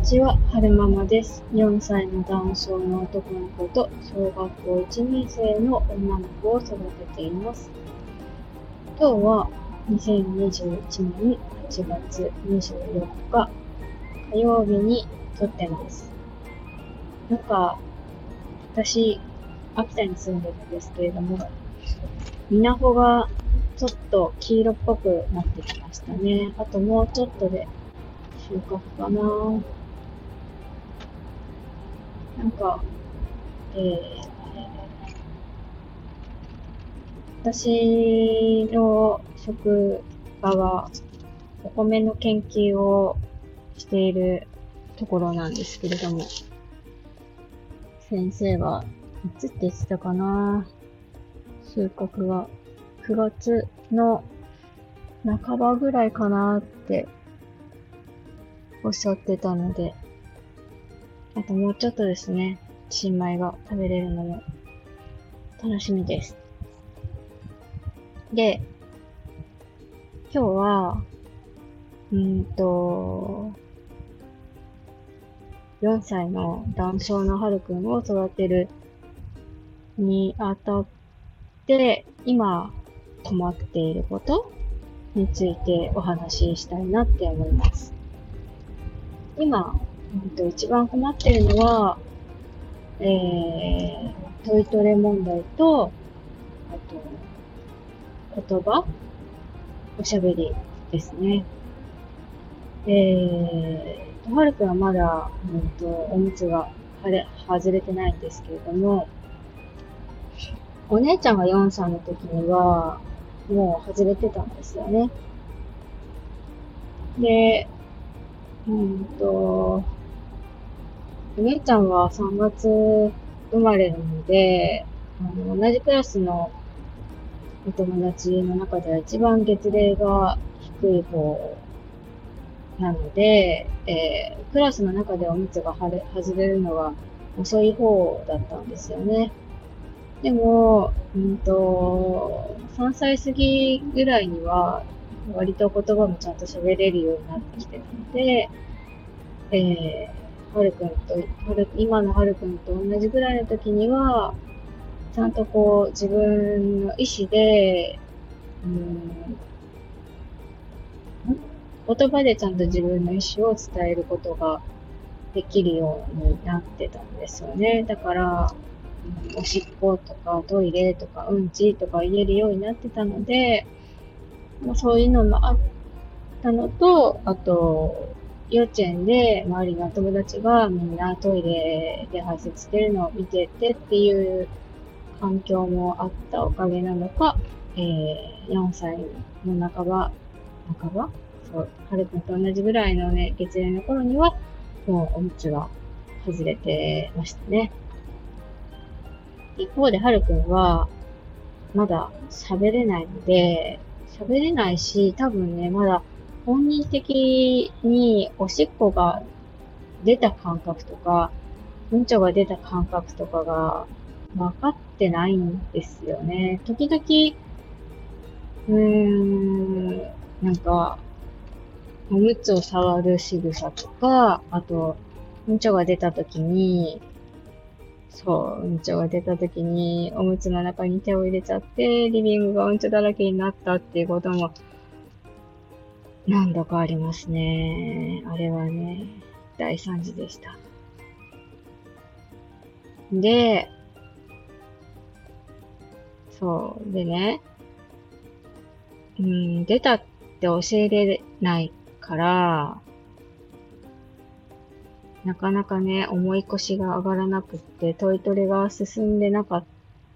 にちは、はるままです。4歳の男性の男の子と小学校1年生の女の子を育てています。今日は2021年8月24日火曜日に撮ってます。なんか、私、秋田に住んでるんですけれども、稲穂がちょっと黄色っぽくなってきましたね。あともうちょっとで収穫かななんか、えー、私の職場はお米の研究をしているところなんですけれども、先生はいつって言ってたかな？収穫は9月の半ばぐらいかなっておっしゃってたので、あともうちょっとですね、新米が食べれるのも楽しみです。で、今日は、うんと、4歳の男性のはるくんを育てるにあたって、今困っていることについてお話ししたいなって思います。今、うんと一番困ってるのは、えー、トイトレ問題と、あと、言葉おしゃべりですね。えー、はるくんはまだ、うんと、おむつがはれ外れてないんですけれども、お姉ちゃんが4歳の時には、もう外れてたんですよね。で、うんと、お姉ちゃんは3月生まれなので、あの同じクラスのお友達の中では一番月齢が低い方なので、えー、クラスの中でおむつがはれ外れるのが遅い方だったんですよね。でも、うんと、3歳過ぎぐらいには、割と言葉もちゃんと喋れるようになってきてたので、えー、はるくんと、はる今のはるくんと同じぐらいの時には、ちゃんとこう自分の意思で、うん、言葉でちゃんと自分の意思を伝えることができるようになってたんですよね。だから、うん、おしっことかトイレとかうんちとか言えるようになってたので、まあ、そういうのもあったのと、あと、幼稚園で周りの友達がみんなトイレで排泄してるのを見ててっていう環境もあったおかげなのか、えー、4歳の半ば、半ば？そう、はるくんと同じぐらいのね、月齢の頃には、もうおむつが外れてましたね。一方で、はるくんは、まだ喋れないので、喋れないし、多分ね、まだ本人的におしっこが出た感覚とか、うんちょが出た感覚とかが分かってないんですよね。時々、うーん、なんか、おむつを触る仕草とか、あと、うんちょが出た時に、そう、うんちょが出た時に、おむつの中に手を入れちゃって、リビングがうんちょだらけになったっていうことも、何度かありますね。あれはね、大惨事でした。で、そう、でね、うん、出たって教えれないから、なかなかね、重い腰が上がらなくって、トイトレが進んでなかっ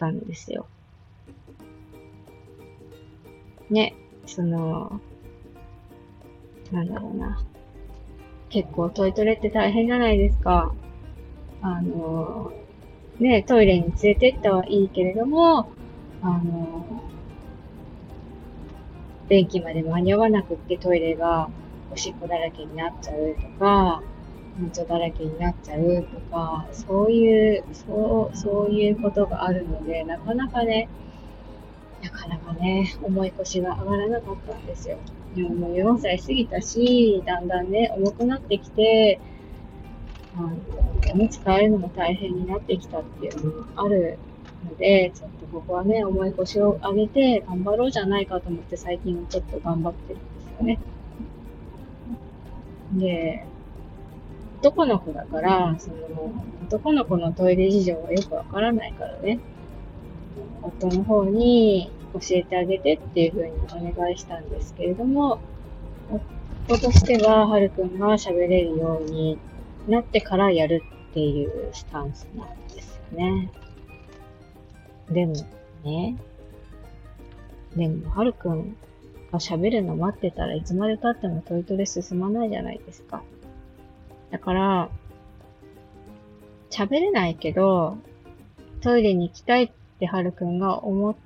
たんですよ。ね、その、なんだろうな。結構トイトレって大変じゃないですか。あの、ね、トイレに連れてったはいいけれども、あの、便器まで間に合わなくってトイレがおしっこだらけになっちゃうとか、うんちょだらけになっちゃうとか、そういう、そう、そういうことがあるので、なかなかね、なかなかね、重い腰が上がらなかったんですよ。でももう4歳過ぎたし、だんだんね、重くなってきて、あの、おむつ替えるのも大変になってきたっていうのもあるので、ちょっとここはね、重い腰を上げて頑張ろうじゃないかと思って最近はちょっと頑張ってるんですよね。で、男の子だから、その、男の子のトイレ事情がよくわからないからね、夫の方に教えてあげてっていうふうにお願いしたんですけれども、夫としては、はるくんが喋れるようになってからやるっていうスタンスなんですよね。でもね、でも、はるくんが喋るの待ってたらいつまで経ってもトイトレ進まないじゃないですか。だから、喋れないけど、トイレに行きたいってはるくんが思っ、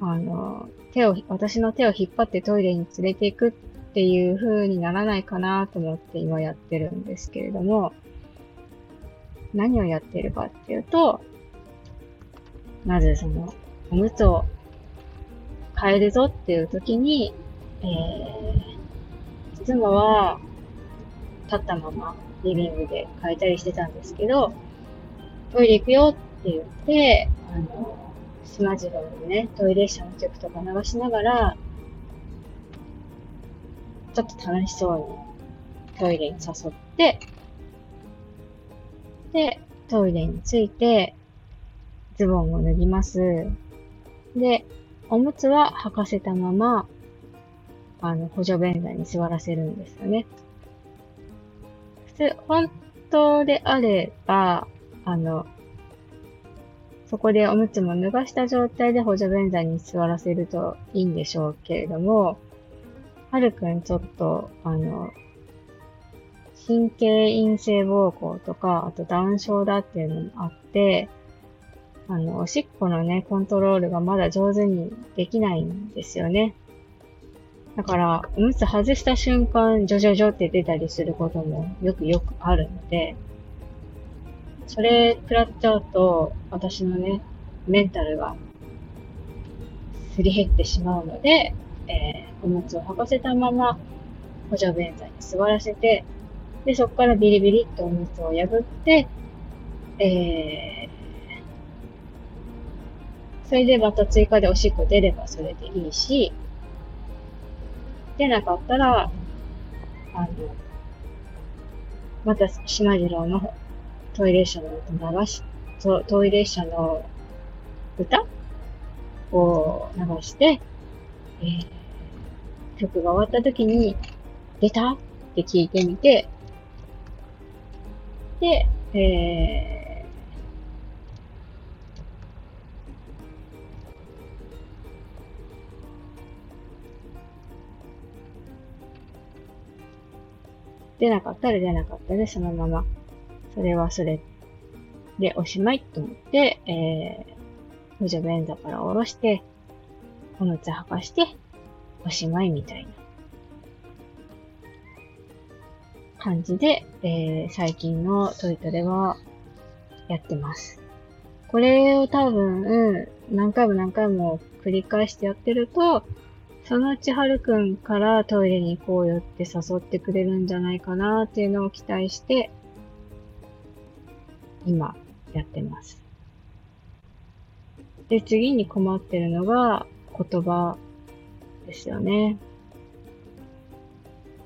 あの、手を、私の手を引っ張ってトイレに連れて行くっていう風にならないかなと思って今やってるんですけれども、何をやってるかっていうと、まずその、おむつを変えるぞっていう時に、えー、いつもは立ったままリビングで変えたりしてたんですけど、トイレ行くよって言って、あの、島次郎のね、トイレ車の曲とか流しながら、ちょっと楽しそうにトイレに誘って、で、トイレについて、ズボンを脱ぎます。で、おむつは履かせたまま、あの、補助便座に座らせるんですよね。普通、本当であれば、あの、そこでおむつも脱がした状態で補助便座に座らせるといいんでしょうけれども、はるくんちょっと、あの、神経陰性膀胱とか、あとダウン症だっていうのもあって、あの、おしっこのね、コントロールがまだ上手にできないんですよね。だから、おむつ外した瞬間、ジョジョジョって出たりすることもよくよくあるので、それ食らっちゃうと、私のね、メンタルがすり減ってしまうので、えー、おむつを履かせたまま補助便座に座らせて、で、そこからビリビリっとおむつを破って、えー、それでまた追加でおしっこ出ればそれでいいし、出なかったら、あの、また島次郎のトイレ車の歌流し、トイレ車の歌を流して、えー、曲が終わった時に、出た？って聞いてみて、で、えー、出なかったら出なかったで、そのまま、それはそれでおしまいと思って、えー、補助便座から下ろして、おむつ履かして、おしまいみたいな感じで、えー、最近のトイトレはやってます。これを多分、何回も何回も繰り返してやってると、そのうちはるくんからトイレに行こうよって誘ってくれるんじゃないかなっていうのを期待して、今やってます。で、次に困ってるのが言葉ですよね。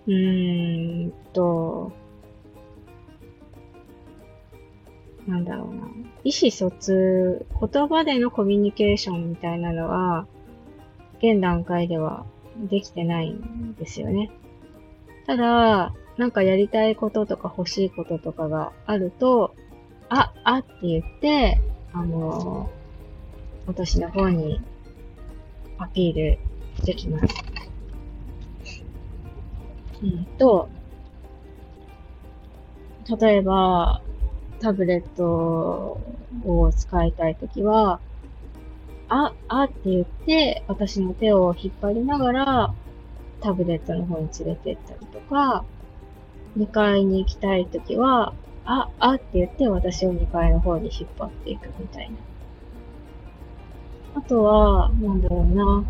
うーんと、なんだろうな。意思疎通、言葉でのコミュニケーションみたいなのは、現段階ではできてないんですよね。ただ、なんかやりたいこととか欲しいこととかがあると、あ、あって言って、あの私の方にアピールできます。うんと、例えば、タブレットを使いたいときは、あ、あって言って、私の手を引っ張りながら、タブレットの方に連れて行ったりとか、2階に行きたいときは、あ、あって言って私を2階の方に引っ張っていくみたいな。あとは、なんだろうな。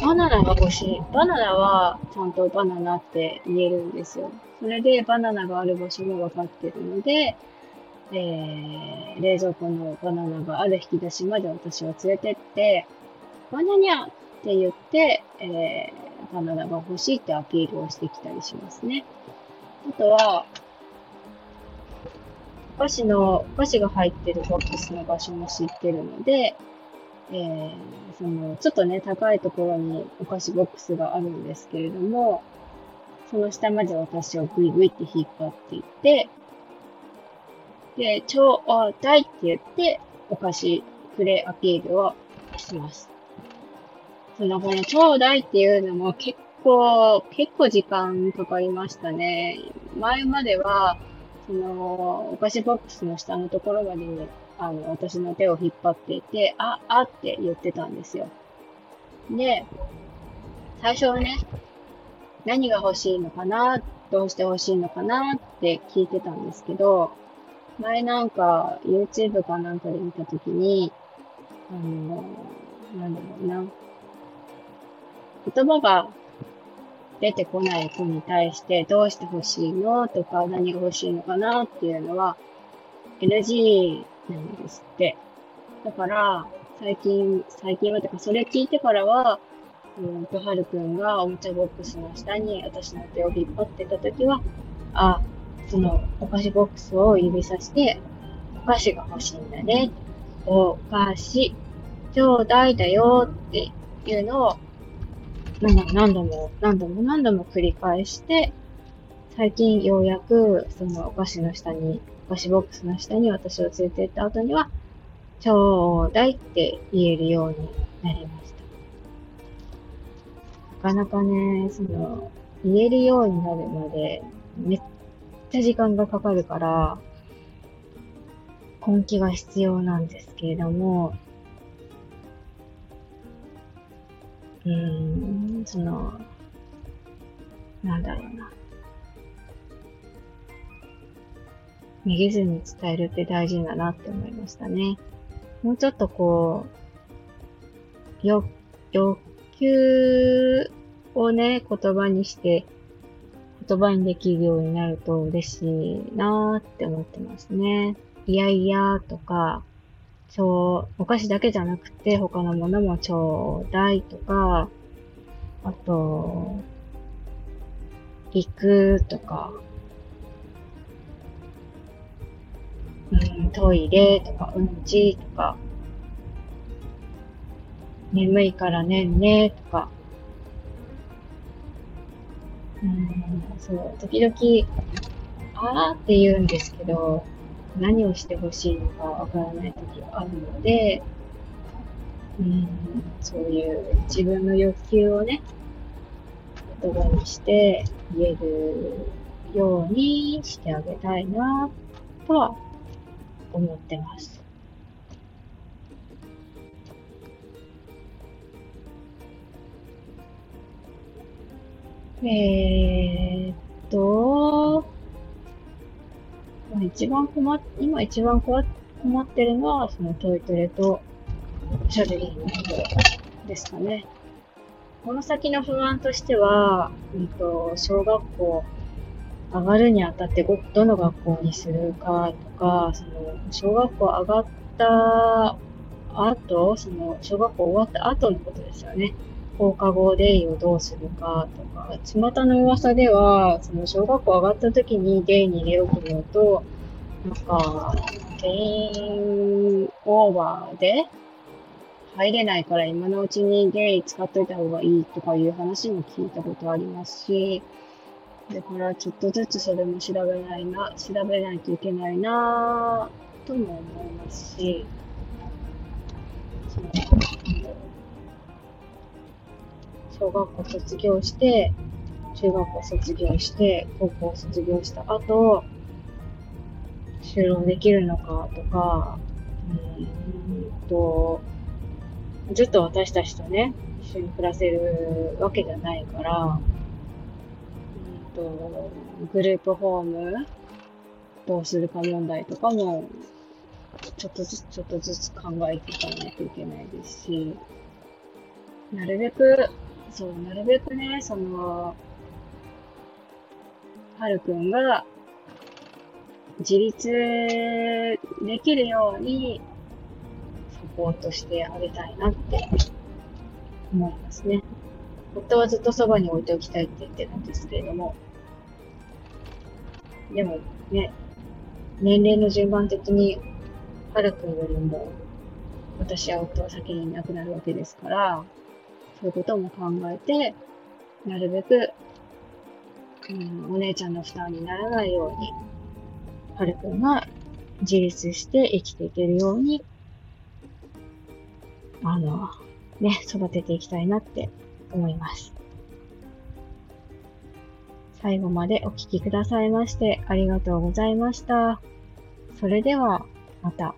バナナが欲しい。バナナはちゃんとバナナって言えるんですよ。それでバナナがある場所も分かってるので、えー、冷蔵庫のバナナがある引き出しまで私は連れてって、バナニャって言って、えー、バナナが欲しいってアピールをしてきたりしますね。あとは、お菓子の、お菓子が入ってるボックスの場所も知ってるので、えー、その、ちょっとね、高いところにお菓子ボックスがあるんですけれども、その下まで私をグイグイって引っ張っていって、で、ちょうだいって言って、お菓子くれアピールをします。その、このちょうだいっていうのも結構、結構時間かかりましたね。前までは、その、お菓子ボックスの下のところまでに、あの、私の手を引っ張っていて、あ、あって言ってたんですよ。で、最初はね、何が欲しいのかな、どうして欲しいのかなって聞いてたんですけど、前なんか YouTube かなんかで見たときに、あの、なんだろうな。言葉が出てこない子に対してどうして欲しいのとか何が欲しいのかなっていうのは NG なんですって。だから、最近、最近はてかそれ聞いてからは、うんと、はるくんがおもちゃボックスの下に私の手を引っ張ってたときは、あ、そのお菓子ボックスを指さして、お菓子が欲しいんだね。お菓子、ちょうだいだよっていうのを何度も何度も何度も繰り返して、最近ようやくそのお菓子の下に、お菓子ボックスの下に私を連れて行った後には、ちょうだいって言えるようになりました。なかなかね、その、言えるようになるまで、めっちゃ時間がかかるから、根気が必要なんですけれども、うーん、その、なんだろうな。逃げずに伝えるって大事だなって思いましたね。もうちょっとこう、欲、欲求をね、言葉にして、言葉にできるようになると嬉しいなーって思ってますね。いやいやとか、ちょう、お菓子だけじゃなくて他のものもちょうだいとか、あと、行くとか、うん、トイレとか、うんちとか、眠いからねんねとか、うん、そう、時々、あーって言うんですけど、何をしてほしいのかわからない時があるので、うん、そういう自分の欲求をね、言葉にして言えるようにしてあげたいな、とは思ってます。えー、っと、一番困っ、今一番困ってるのは、そのトイトレとシャルリーのことですかね。この先の不安としては、うんと、小学校上がるにあたってどの学校にするかとか、その、小学校上がった後、その、小学校終わった後のことですよね。放課後デイをどうするかとか、巷の噂では、その小学校上がった時にデイに入れ置くのと、なんか、定員オーバーで入れないから今のうちにデイ使っといた方がいいとかいう話も聞いたことありますし、だからちょっとずつそれも調べないな、調べないといけないなぁとも思いますし、小学校卒業して、中学校卒業して、高校卒業した後、就労できるのかとか、うんと、ずっと私たちとね、一緒に暮らせるわけじゃないから、うんと、グループホームどうするか問題とかも、ちょっとずつちょっとずつ考えていかないといけないですし、なるべくそう、なるべくね、その、はるくんが自立できるようにサポートしてあげたいなって思いますね。夫はずっとそばに置いておきたいって言ってるんですけれども、でもね、年齢の順番的に、はるくんよりも、私は夫は先にいなくなるわけですから、そういうことも考えて、なるべく、うん、お姉ちゃんの負担にならないように、はるくんが自立して生きていけるように、あの、ね、育てていきたいなって思います。最後までお聴きくださいましてありがとうございました。それでは、また。